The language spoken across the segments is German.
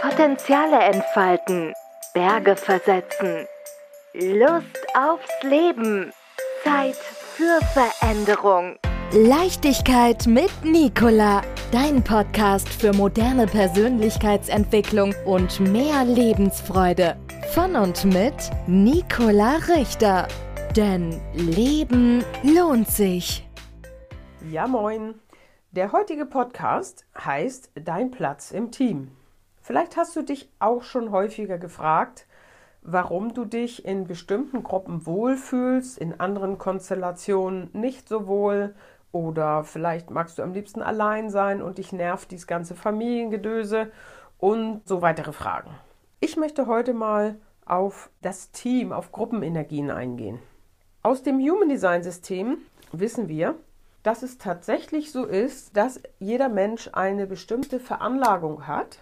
Potenziale entfalten, Berge versetzen, Lust aufs Leben, Zeit für Veränderung. Leichtigkeit mit Nicola, dein Podcast für moderne Persönlichkeitsentwicklung und mehr Lebensfreude. Von und mit Nicola Richter. Denn Leben lohnt sich. Ja, moin. Der heutige Podcast heißt Dein Platz im Team. Vielleicht hast du dich auch schon häufiger gefragt, warum du dich in bestimmten Gruppen wohlfühlst, in anderen Konstellationen nicht so wohl oder vielleicht magst du am liebsten allein sein und dich nervt dieses ganze Familiengedöse und so weitere Fragen. Ich möchte heute mal auf das Team, auf Gruppenenergien eingehen. Aus dem Human Design System wissen wir, dass es tatsächlich so ist, dass jeder Mensch eine bestimmte Veranlagung hat,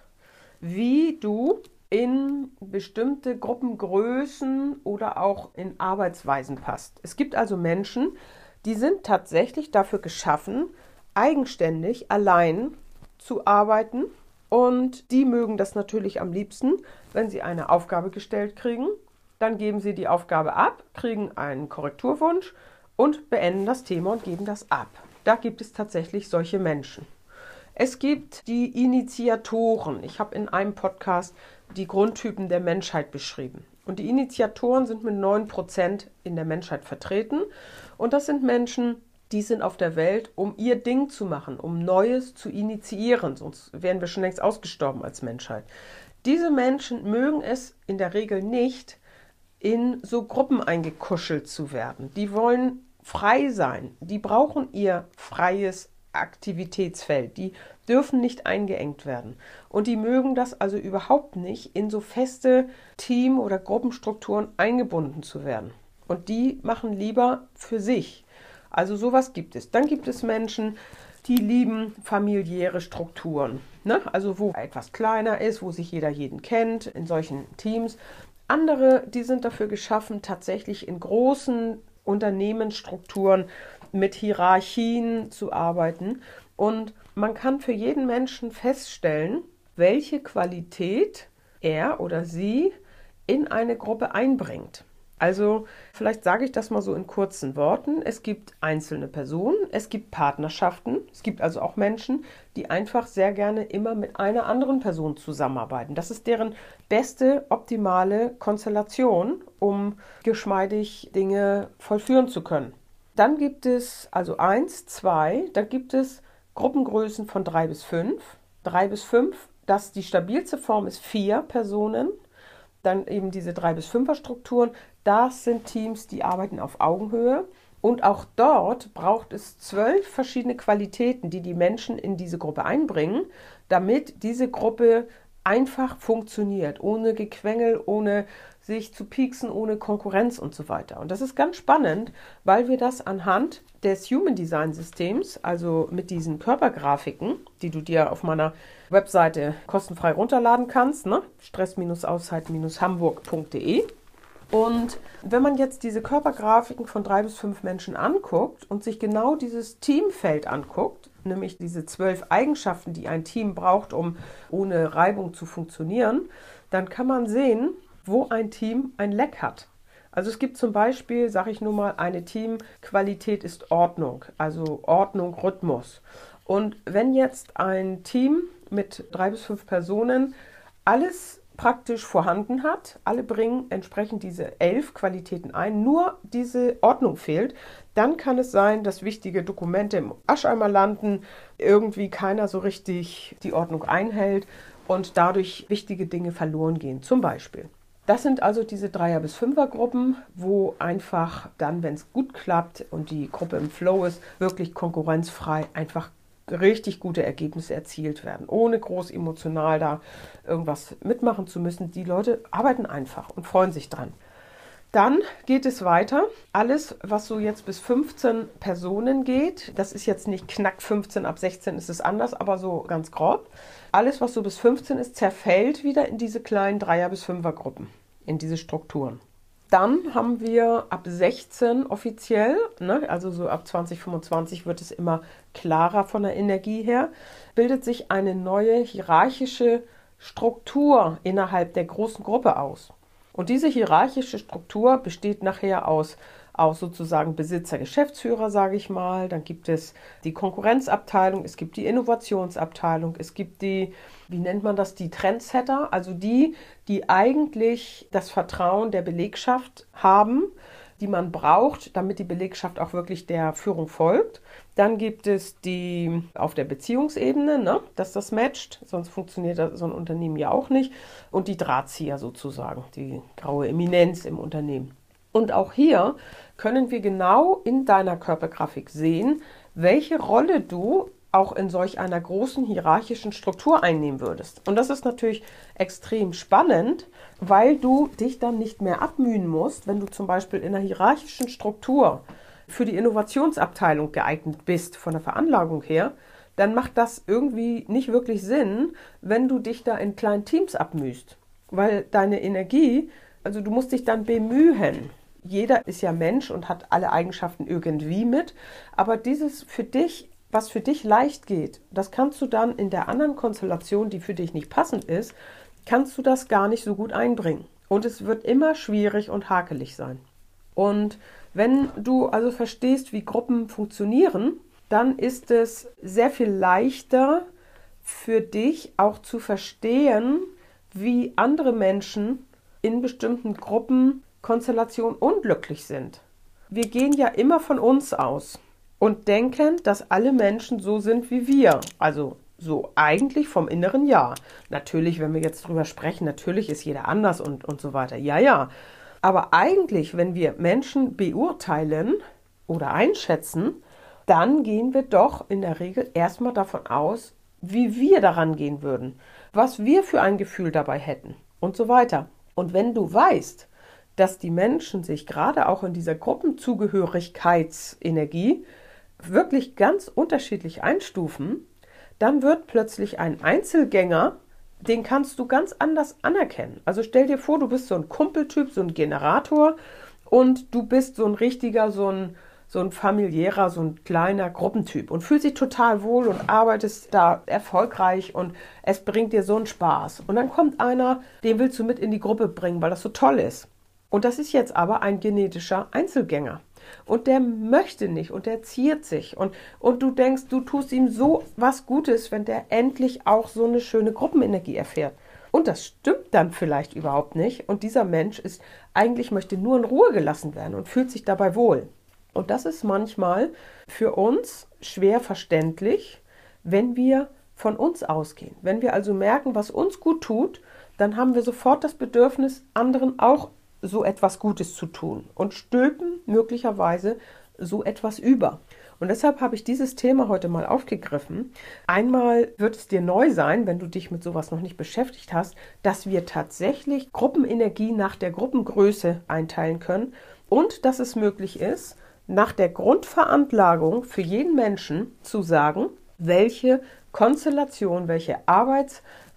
wie du in bestimmte Gruppengrößen oder auch in Arbeitsweisen passt. Es gibt also Menschen, die sind tatsächlich dafür geschaffen, eigenständig, allein zu arbeiten. Und die mögen das natürlich am liebsten, wenn sie eine Aufgabe gestellt kriegen. Dann geben sie die Aufgabe ab, kriegen einen Korrekturwunsch und beenden das Thema und geben das ab. Da gibt es tatsächlich solche Menschen. Es gibt die Initiatoren. Ich habe in einem Podcast die Grundtypen der Menschheit beschrieben. Und die Initiatoren sind mit 9% in der Menschheit vertreten. Und das sind Menschen, die sind auf der Welt, um ihr Ding zu machen, um Neues zu initiieren. Sonst wären wir schon längst ausgestorben als Menschheit. Diese Menschen mögen es in der Regel nicht, in so Gruppen eingekuschelt zu werden. Die wollen frei sein. Die brauchen ihr freies Aktivitätsfeld. Die dürfen nicht eingeengt werden. Und die mögen das also überhaupt nicht, in so feste Team- oder Gruppenstrukturen eingebunden zu werden. Und die machen lieber für sich. Also sowas gibt es. Dann gibt es Menschen, die lieben familiäre Strukturen. Ne? Also wo etwas kleiner ist, wo sich jeder jeden kennt, in solchen Teams. Andere, die sind dafür geschaffen, tatsächlich in großen Unternehmensstrukturen mit Hierarchien zu arbeiten. Und man kann für jeden Menschen feststellen, welche Qualität er oder sie in eine Gruppe einbringt. Also vielleicht sage ich das mal so in kurzen Worten. Es gibt einzelne Personen, es gibt Partnerschaften, es gibt also auch Menschen, die einfach sehr gerne immer mit einer anderen Person zusammenarbeiten. Das ist deren beste, optimale Konstellation, um geschmeidig Dinge vollführen zu können. Dann gibt es also eins, zwei, da gibt es Gruppengrößen von drei bis fünf. Drei bis fünf, das die stabilste Form ist vier Personen dann eben diese drei bis fünfer Strukturen. Das sind Teams, die arbeiten auf Augenhöhe. Und auch dort braucht es zwölf verschiedene Qualitäten, die die Menschen in diese Gruppe einbringen, damit diese Gruppe einfach funktioniert, ohne Gequengel, ohne sich zu pieksen, ohne Konkurrenz und so weiter. Und das ist ganz spannend, weil wir das anhand des Human Design Systems, also mit diesen Körpergrafiken, die du dir auf meiner Webseite kostenfrei runterladen kannst, ne? stress-aushalten-hamburg.de. Und wenn man jetzt diese Körpergrafiken von drei bis fünf Menschen anguckt und sich genau dieses Teamfeld anguckt, nämlich diese zwölf Eigenschaften, die ein Team braucht, um ohne Reibung zu funktionieren, dann kann man sehen, wo ein Team ein Leck hat. Also es gibt zum Beispiel, sage ich nur mal, eine Teamqualität ist Ordnung, also Ordnung, Rhythmus. Und wenn jetzt ein Team mit drei bis fünf Personen alles praktisch vorhanden hat, alle bringen entsprechend diese elf Qualitäten ein, nur diese Ordnung fehlt, dann kann es sein, dass wichtige Dokumente im Ascheimer landen, irgendwie keiner so richtig die Ordnung einhält und dadurch wichtige Dinge verloren gehen. Zum Beispiel das sind also diese Dreier- bis Fünfer-Gruppen, wo einfach dann, wenn es gut klappt und die Gruppe im Flow ist, wirklich konkurrenzfrei einfach richtig gute Ergebnisse erzielt werden, ohne groß emotional da irgendwas mitmachen zu müssen. Die Leute arbeiten einfach und freuen sich dran. Dann geht es weiter. Alles, was so jetzt bis 15 Personen geht, das ist jetzt nicht knack 15, ab 16 ist es anders, aber so ganz grob. Alles, was so bis 15 ist, zerfällt wieder in diese kleinen Dreier- bis Fünfer-Gruppen, in diese Strukturen. Dann haben wir ab 16 offiziell, ne, also so ab 2025 wird es immer klarer von der Energie her, bildet sich eine neue hierarchische Struktur innerhalb der großen Gruppe aus. Und diese hierarchische Struktur besteht nachher aus auch sozusagen Besitzer, Geschäftsführer, sage ich mal. Dann gibt es die Konkurrenzabteilung, es gibt die Innovationsabteilung, es gibt die, wie nennt man das, die Trendsetter, also die, die eigentlich das Vertrauen der Belegschaft haben, die man braucht, damit die Belegschaft auch wirklich der Führung folgt. Dann gibt es die auf der Beziehungsebene, ne, dass das matcht, sonst funktioniert so ein Unternehmen ja auch nicht. Und die Drahtzieher sozusagen, die graue Eminenz im Unternehmen. Und auch hier können wir genau in deiner Körpergrafik sehen, welche Rolle du auch in solch einer großen hierarchischen Struktur einnehmen würdest. Und das ist natürlich extrem spannend, weil du dich dann nicht mehr abmühen musst, wenn du zum Beispiel in einer hierarchischen Struktur für die Innovationsabteilung geeignet bist, von der Veranlagung her, dann macht das irgendwie nicht wirklich Sinn, wenn du dich da in kleinen Teams abmühst. Weil deine Energie, also du musst dich dann bemühen jeder ist ja Mensch und hat alle Eigenschaften irgendwie mit. Aber dieses für dich, was für dich leicht geht, das kannst du dann in der anderen Konstellation, die für dich nicht passend ist, kannst du das gar nicht so gut einbringen. Und es wird immer schwierig und hakelig sein. Und wenn du also verstehst, wie Gruppen funktionieren, dann ist es sehr viel leichter für dich auch zu verstehen, wie andere Menschen in bestimmten Gruppen Konstellation unglücklich sind. Wir gehen ja immer von uns aus und denken, dass alle Menschen so sind wie wir. Also so eigentlich vom inneren Ja. Natürlich, wenn wir jetzt drüber sprechen, natürlich ist jeder anders und, und so weiter. Ja, ja. Aber eigentlich, wenn wir Menschen beurteilen oder einschätzen, dann gehen wir doch in der Regel erstmal davon aus, wie wir daran gehen würden, was wir für ein Gefühl dabei hätten und so weiter. Und wenn du weißt, dass die Menschen sich gerade auch in dieser Gruppenzugehörigkeitsenergie wirklich ganz unterschiedlich einstufen, dann wird plötzlich ein Einzelgänger, den kannst du ganz anders anerkennen. Also stell dir vor, du bist so ein Kumpeltyp, so ein Generator und du bist so ein richtiger, so ein, so ein familiärer, so ein kleiner Gruppentyp und fühlst dich total wohl und arbeitest da erfolgreich und es bringt dir so einen Spaß. Und dann kommt einer, den willst du mit in die Gruppe bringen, weil das so toll ist. Und das ist jetzt aber ein genetischer Einzelgänger. Und der möchte nicht und der ziert sich. Und, und du denkst, du tust ihm so was Gutes, wenn der endlich auch so eine schöne Gruppenenergie erfährt. Und das stimmt dann vielleicht überhaupt nicht. Und dieser Mensch ist eigentlich möchte nur in Ruhe gelassen werden und fühlt sich dabei wohl. Und das ist manchmal für uns schwer verständlich, wenn wir von uns ausgehen. Wenn wir also merken, was uns gut tut, dann haben wir sofort das Bedürfnis, anderen auch so etwas Gutes zu tun und stülpen möglicherweise so etwas über. Und deshalb habe ich dieses Thema heute mal aufgegriffen. Einmal wird es dir neu sein, wenn du dich mit sowas noch nicht beschäftigt hast, dass wir tatsächlich Gruppenenergie nach der Gruppengröße einteilen können und dass es möglich ist, nach der Grundveranlagung für jeden Menschen zu sagen, welche Konstellation, welche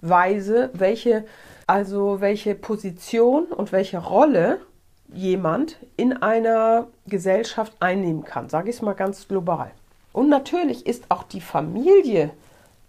Arbeitsweise, welche also welche Position und welche Rolle jemand in einer Gesellschaft einnehmen kann, sage ich es mal ganz global. Und natürlich ist auch die Familie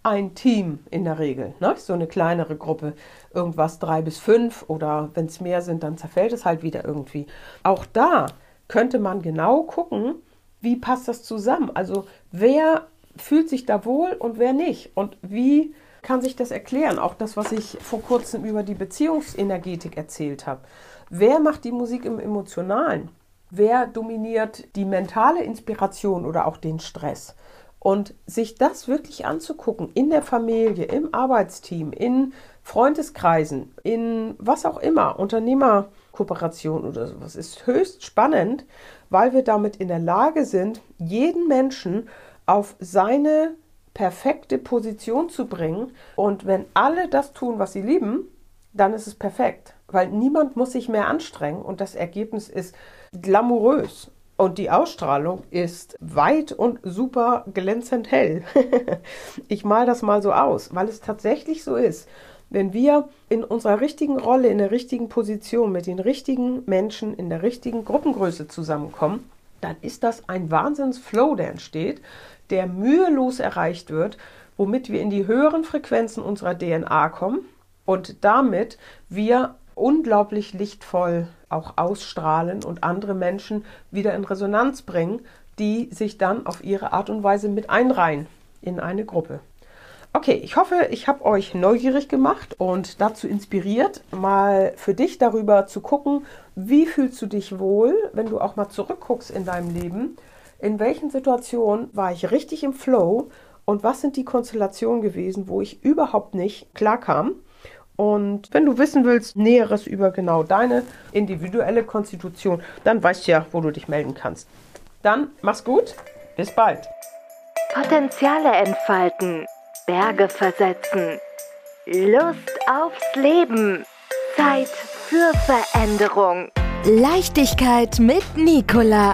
ein Team in der Regel, ne? so eine kleinere Gruppe, irgendwas drei bis fünf oder wenn es mehr sind, dann zerfällt es halt wieder irgendwie. Auch da könnte man genau gucken, wie passt das zusammen. Also wer fühlt sich da wohl und wer nicht und wie kann sich das erklären. Auch das, was ich vor kurzem über die Beziehungsenergetik erzählt habe. Wer macht die Musik im Emotionalen? Wer dominiert die mentale Inspiration oder auch den Stress? Und sich das wirklich anzugucken in der Familie, im Arbeitsteam, in Freundeskreisen, in was auch immer, Unternehmerkooperation oder sowas, ist höchst spannend, weil wir damit in der Lage sind, jeden Menschen auf seine perfekte Position zu bringen. Und wenn alle das tun, was sie lieben, dann ist es perfekt. Weil niemand muss sich mehr anstrengen und das Ergebnis ist glamourös. Und die Ausstrahlung ist weit und super glänzend hell. ich mal das mal so aus, weil es tatsächlich so ist, Wenn wir in unserer richtigen Rolle, in der richtigen Position mit den richtigen Menschen in der richtigen Gruppengröße zusammenkommen, dann ist das ein Wahnsinnsflow, der entsteht, der mühelos erreicht wird, womit wir in die höheren Frequenzen unserer DNA kommen und damit wir unglaublich lichtvoll auch ausstrahlen und andere Menschen wieder in Resonanz bringen, die sich dann auf ihre Art und Weise mit einreihen in eine Gruppe. Okay, ich hoffe, ich habe euch neugierig gemacht und dazu inspiriert, mal für dich darüber zu gucken, wie fühlst du dich wohl, wenn du auch mal zurückguckst in deinem Leben, in welchen Situationen war ich richtig im Flow und was sind die Konstellationen gewesen, wo ich überhaupt nicht klarkam. Und wenn du wissen willst, Näheres über genau deine individuelle Konstitution, dann weißt du ja, wo du dich melden kannst. Dann mach's gut, bis bald. Potenziale entfalten. Berge versetzen. Lust aufs Leben. Zeit für Veränderung. Leichtigkeit mit Nicola.